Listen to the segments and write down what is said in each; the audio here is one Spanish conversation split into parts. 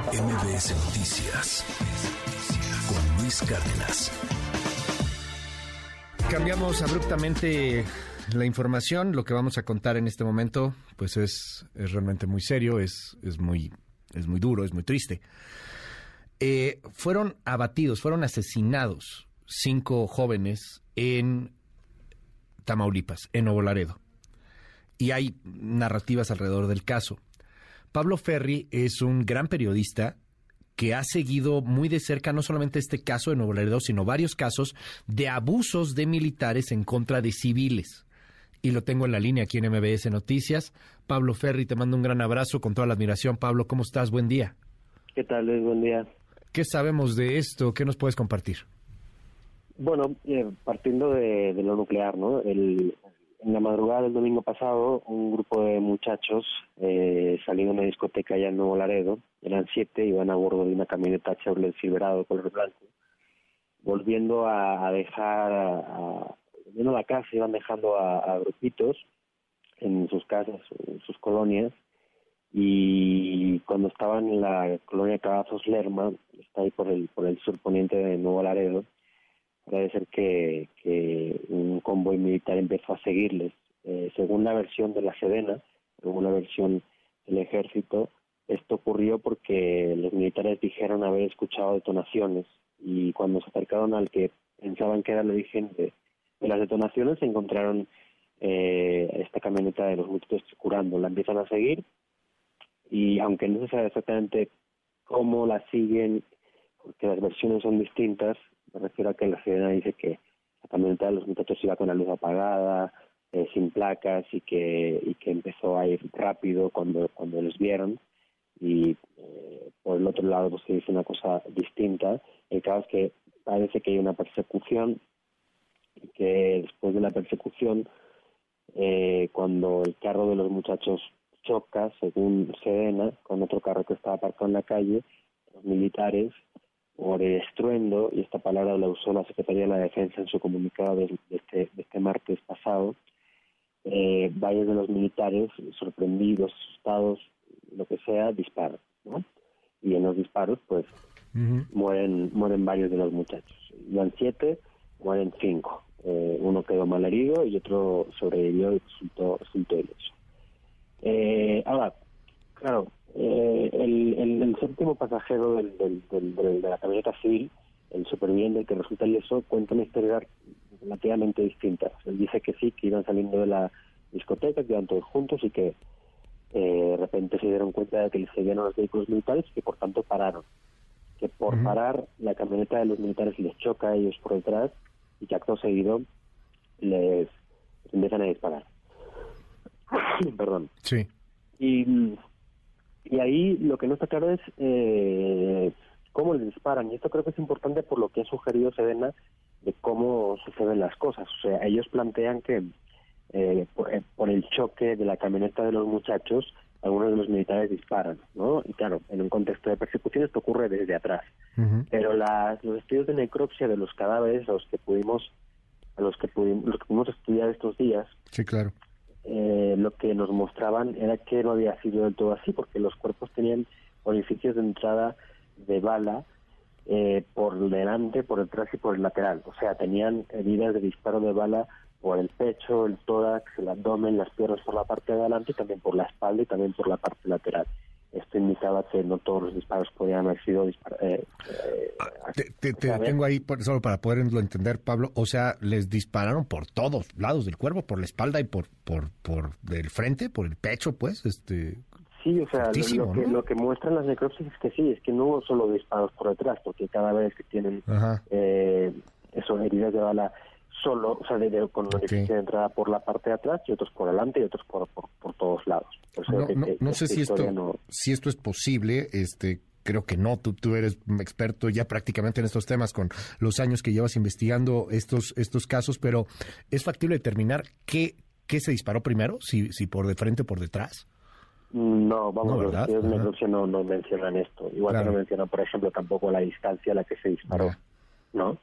MBS Noticias con Luis Cárdenas. Cambiamos abruptamente la información. Lo que vamos a contar en este momento, pues es, es realmente muy serio, es, es, muy, es muy duro, es muy triste. Eh, fueron abatidos, fueron asesinados cinco jóvenes en Tamaulipas, en Nuevo Laredo. Y hay narrativas alrededor del caso. Pablo Ferri es un gran periodista que ha seguido muy de cerca no solamente este caso de Nuevo Laredo, sino varios casos de abusos de militares en contra de civiles. Y lo tengo en la línea aquí en MBS Noticias. Pablo Ferri, te mando un gran abrazo con toda la admiración. Pablo, ¿cómo estás? Buen día. ¿Qué tal, Luis? Buen día. ¿Qué sabemos de esto? ¿Qué nos puedes compartir? Bueno, eh, partiendo de, lo nuclear, ¿no? El, en la madrugada del domingo pasado, un grupo de muchachos eh, de una discoteca allá en Nuevo Laredo, eran siete, iban a bordo de una camioneta Chevrolet Silverado color blanco, volviendo a, dejar, a, la casa, iban dejando a, grupitos en sus casas, en sus colonias, y cuando estaban en la colonia Cavazos Lerma, está ahí por el, por el surponiente de Nuevo Laredo, parece que, que un convoy militar empezó a seguirles. Eh, según la versión de la Sedena, según la versión del ejército, esto ocurrió porque los militares dijeron haber escuchado detonaciones y cuando se acercaron al que pensaban que era el origen de, las detonaciones, se encontraron eh, esta camioneta de los muchachos curando. La empiezan a seguir y aunque no se sabe exactamente cómo la siguen, porque las versiones son distintas, me refiero a que la sirena dice que la camioneta de los muchachos iba con la luz apagada, eh, sin placas y que, y que empezó a ir rápido cuando, cuando los vieron. Y eh, por el otro lado pues, se dice una cosa distinta. El caso es que parece que hay una persecución y que después de la persecución, eh, cuando el carro de los muchachos choca, según Sedena, con otro carro que estaba aparcado en la calle, los militares por el estruendo, y esta palabra la usó la Secretaría de la Defensa en su comunicado de, este, este, martes pasado, eh, varios de los militares, sorprendidos, asustados, lo que sea, disparan, ¿no? Y en los disparos, pues, mueren, mueren varios de los muchachos. Iban siete, mueren cinco. Eh, uno quedó mal herido y otro sobrevivió y resultó, resultó ileso. Eh, ahora, claro, eh, el, el, séptimo pasajero del, del, de la camioneta civil, el superviviente que resulta ileso, cuenta una historia relativamente distinta. Él dice que sí, que iban saliendo de la discoteca, que iban todos juntos y que eh, de repente se dieron cuenta de que les seguían los vehículos militares y que por tanto pararon. Que por parar la camioneta de los militares les choca a ellos por detrás y que acto seguido les empiezan a disparar. Perdón. Sí. Y y ahí lo que no está claro es eh, cómo les disparan. Y esto creo que es importante por lo que ha sugerido Sedena de cómo suceden las cosas. O sea, ellos plantean que eh, eh, por, el choque de la camioneta de los muchachos, algunos de los militares disparan, ¿no? Y claro, en un contexto de persecución esto ocurre desde atrás. Pero las, los estudios de necropsia de los cadáveres, a los que pudimos, a los que pudimos, los que pudimos estudiar estos días, sí, claro eh, lo que nos mostraban era que no había sido del todo así, porque los cuerpos tenían orificios de entrada de bala eh, por delante, por detrás y por el lateral. O sea, tenían heridas de disparo de bala por el pecho, el tórax, el abdomen, las piernas por la parte de adelante también por la espalda y también por la parte lateral esto indicaba que no todos los disparos podían haber sido disparados. Eh, eh, ah, te, tengo ahí solo para poderlo entender, Pablo. O sea, les dispararon por todos lados del cuerpo, por la espalda y por por por del frente, por el pecho, pues, este. Sí, o sea, lo, que, lo, que, muestran las necropsis es que sí, es que no hubo solo disparos por detrás, porque cada vez que tienen eh, eso, heridas de bala solo, o sea, de, con okay. de entrada por la parte de atrás y otros por delante y otros por, por, todos lados. no, sé si esto, si esto es posible, este creo que no, tú, tú eres experto ya prácticamente en estos temas con los años que llevas investigando estos, estos casos, pero ¿es factible determinar qué, qué se disparó primero, si, si por de frente o por detrás? No, vamos, a ver, los no, no mencionan esto. Igual que no mencionan, por ejemplo, tampoco la distancia a la que se disparó, ¿no?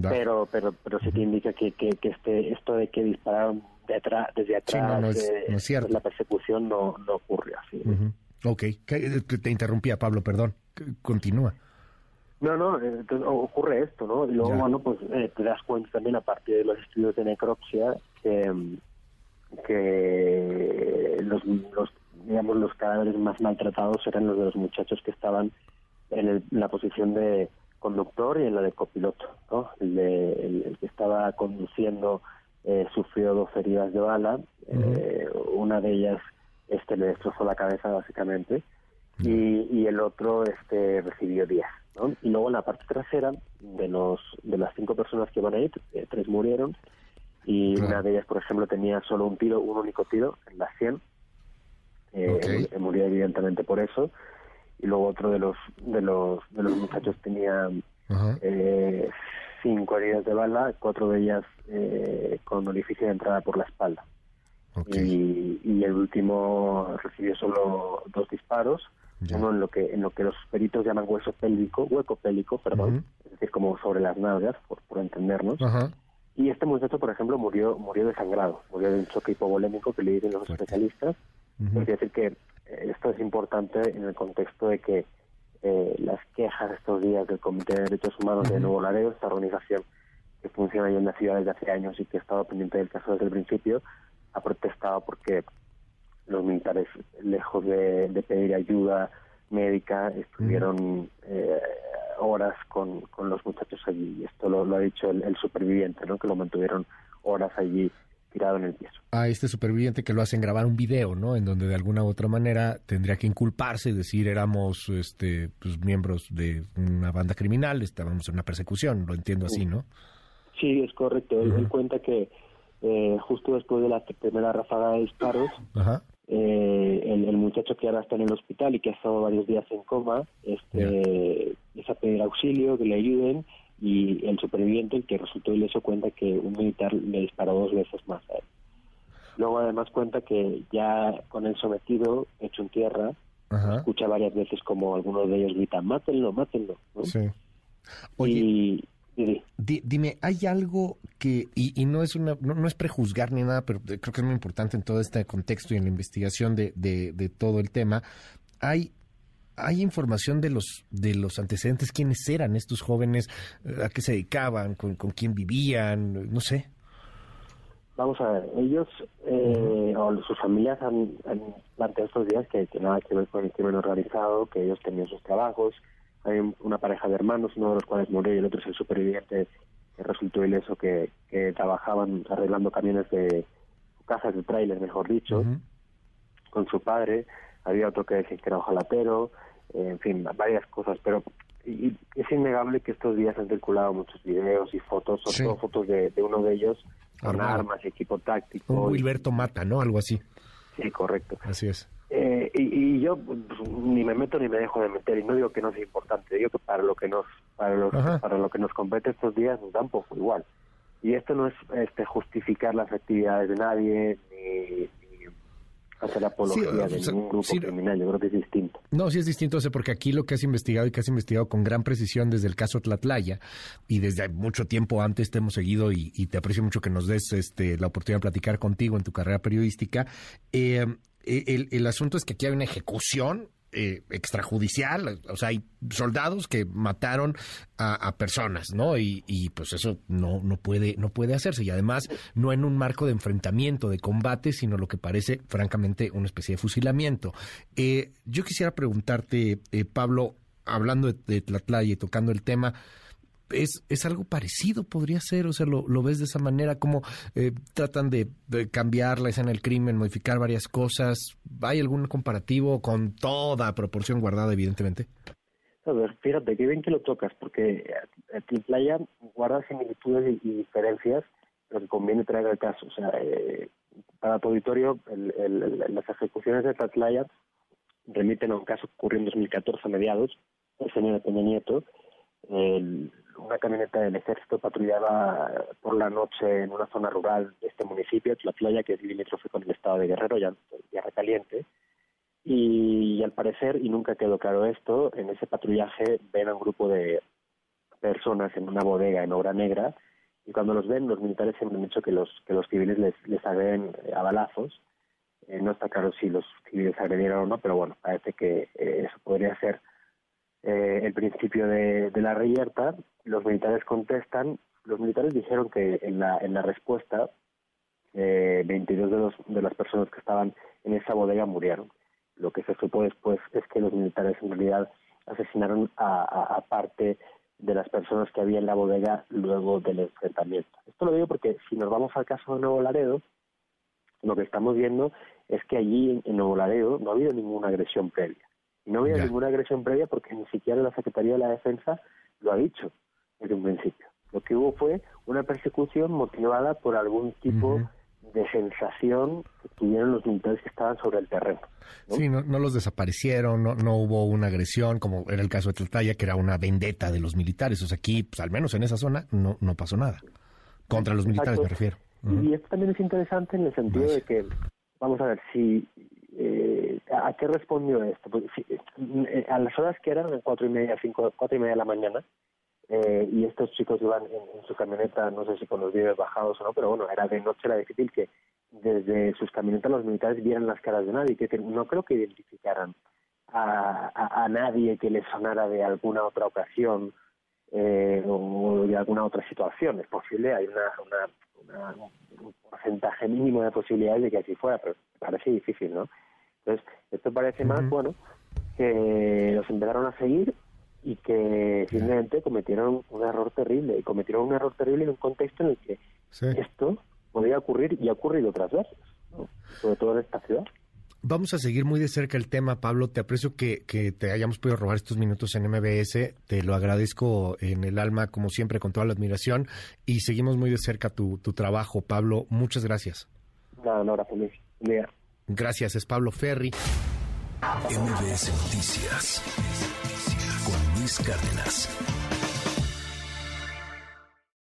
Pero, pero, pero sí que indica que, que, que, este, esto de que dispararon de atrás, desde atrás, no, es, cierto. la persecución no, no ocurre así. Ok, te interrumpía Pablo, perdón. Continúa. No, no, entonces ocurre esto, ¿no? Y luego, bueno, pues te das cuenta también a partir de los estudios de necropsia que, que los, los, digamos, los cadáveres más maltratados eran los de los muchachos que estaban en, la posición de conductor y en la de copiloto, ¿no? El, el, que estaba conduciendo eh, sufrió dos heridas de bala, eh, una de ellas este le destrozó la cabeza básicamente y, y el otro este recibió 10. ¿no? Y luego en la parte trasera de los de las cinco personas que van ahí, eh, tres murieron y una de ellas, por ejemplo, tenía solo un tiro, un único tiro en la 100. Eh, murió evidentemente por eso. Y luego otro de los de los de los muchachos tenía eh, cinco heridas de bala, cuatro de ellas eh, con orificio de entrada por la espalda. Y, y, el último recibió solo dos disparos, uno en lo que en lo que los peritos llaman hueso pélvico, hueco pélvico, perdón, es decir, como sobre las nalgas, por, por entendernos. Y este muchacho, por ejemplo, murió murió desangrado, murió de un choque hipovolémico que le dicen los especialistas. Es decir, que esto es importante en el contexto de que eh, las quejas estos días del Comité de Derechos Humanos de Nuevo Laredo, esta organización que funciona ahí en la ciudad desde hace años y que ha estado pendiente del caso desde el principio, ha protestado porque los militares, lejos de, pedir ayuda médica, estuvieron eh, horas con, con los muchachos allí. Y esto lo, ha dicho el, superviviente, ¿no? que lo mantuvieron horas allí tirado en el piso. A este superviviente que lo hacen grabar un video, ¿no? En donde de alguna u otra manera tendría que inculparse y decir éramos este, pues, miembros de una banda criminal, estábamos en una persecución, lo entiendo así, ¿no? Sí, es correcto. él, cuenta que eh, justo después de la primera ráfaga de disparos, eh, el, muchacho que ahora está en el hospital y que ha estado varios días en coma, este, es a pedir auxilio, que le ayuden, y el superviviente, el que resultó ileso, cuenta que un militar le disparó dos veces más a él. Luego además cuenta que ya con el sometido, hecho en tierra, escucha varias veces como algunos de ellos gritan, mátenlo, mátenlo. Sí. y, dime, ¿hay algo que, y, no es una, no, es prejuzgar ni nada, pero creo que es muy importante en todo este contexto y en la investigación de, de, todo el tema, hay hay información de los de los antecedentes, quiénes eran estos jóvenes, a qué se dedicaban, con, con quién vivían, no sé. Vamos a ver, ellos eh, o sus familias han, han planteado estos días que, que nada que ver con el crimen organizado, que ellos tenían sus trabajos, hay una pareja de hermanos, uno de los cuales murió y el otro es el superviviente que resultó ileso, que, que trabajaban arreglando camiones de casas de tráiler, mejor dicho, con su padre. Había otro que decía que era ojalatero, en fin, varias cosas, pero y es innegable que estos días han circulado muchos videos y fotos, sobre todo fotos de, uno de ellos con armas y equipo táctico. Un Wilberto Mata, ¿no? Algo así. Sí, correcto. Así es. Eh, y, yo pues, ni me meto ni me dejo de meter y no digo que no sea importante digo que para lo que nos para lo, para lo que nos compete estos días nos da un poco igual y esto no es este justificar las actividades de nadie ni, hacer apología de ningún grupo criminal yo creo que es distinto. no sí es distinto porque aquí lo que has investigado y que has investigado con gran precisión desde el caso Tlatlaya y desde mucho tiempo antes te hemos seguido y, te aprecio mucho que nos des este la oportunidad de platicar contigo en tu carrera periodística. Eh, eh, el, asunto es que aquí hay una ejecución eh, extrajudicial, o sea, hay soldados que mataron a, personas, ¿no? Y, pues eso no, no, puede, no puede hacerse. Y además, no en un marco de enfrentamiento, de combate, sino lo que parece, francamente, una especie de fusilamiento. Eh, yo quisiera preguntarte, Pablo, hablando de, de y tocando el tema, es, es algo parecido, podría ser, o sea, lo, lo ves de esa manera, como eh, tratan de, cambiar la escena del crimen, modificar varias cosas. ¿Hay algún comparativo con toda proporción guardada, evidentemente? A ver, fíjate, que bien que lo tocas, porque aquí Playa guarda similitudes y, diferencias, pero que conviene traer al caso. O sea, eh, para tu auditorio, las ejecuciones de Tatlaya remiten a un caso que ocurrió en 2014 a mediados, el señor Peña Nieto, el, una camioneta del ejército patrullaba por la noche en una zona rural de este municipio, playa que es limítrofe con el estado de Guerrero, ya Tierra Caliente. Y, al parecer, y nunca quedó claro esto, en ese patrullaje ven a un grupo de personas en una bodega en obra negra y cuando los ven, los militares siempre han dicho que los, que los civiles les, les a balazos Eh, no está claro si los civiles agredieron o no, pero bueno, parece que eh, eso podría ser eh, el principio de, la reyerta. Los militares contestan. Los militares dijeron que en la, en la respuesta 22 de, los, de las personas que estaban en esa bodega murieron. Lo que se supo después es que los militares en realidad asesinaron a, a, parte de las personas que había en la bodega luego del enfrentamiento. Esto lo digo porque si nos vamos al caso de Nuevo Laredo, lo que estamos viendo es que allí en, Nuevo Laredo no ha habido ninguna agresión previa. Y no ha habido ninguna agresión previa porque ni siquiera la Secretaría de la Defensa lo ha dicho desde un principio. Lo que hubo fue una persecución motivada por algún tipo de sensación que tuvieron los militares que estaban sobre el terreno. Sí, no, los desaparecieron, no, no hubo una agresión, como era el caso de Tlaltaya, que era una vendetta de los militares. O sea, aquí, pues, al menos en esa zona, no, no pasó nada. Contra los militares, me refiero. Y esto también es interesante en el sentido de que, vamos a ver, si ¿a qué respondió esto? Pues, eh, a las horas que eran, cuatro y media, cinco, cuatro y media de la mañana, eh, y estos chicos iban en, su camioneta, no sé si con los vídeos bajados o no, pero bueno, era de noche, era difícil que desde sus camionetas los militares vieran las caras de nadie, que, no creo que identificaran a, nadie que les sonara de alguna otra ocasión eh, o de alguna otra situación. Es posible, hay una, un porcentaje mínimo de posibilidades de que así fuera, pero parece difícil, ¿no? Entonces, esto parece más, bueno, que los empezaron a seguir y que simplemente cometieron un error terrible y cometieron un error terrible en un contexto en el que esto podría ocurrir y ha ocurrido otras veces, sobre todo en esta ciudad. Vamos a seguir muy de cerca el tema, Pablo. Te aprecio que, que, te hayamos podido robar estos minutos en MBS. Te lo agradezco en el alma, como siempre, con toda la admiración. Y seguimos muy de cerca tu, tu trabajo, Pablo. Muchas gracias. Nada, no, gracias, Gracias, es Pablo Ferri. MBS Noticias con Luis Cárdenas.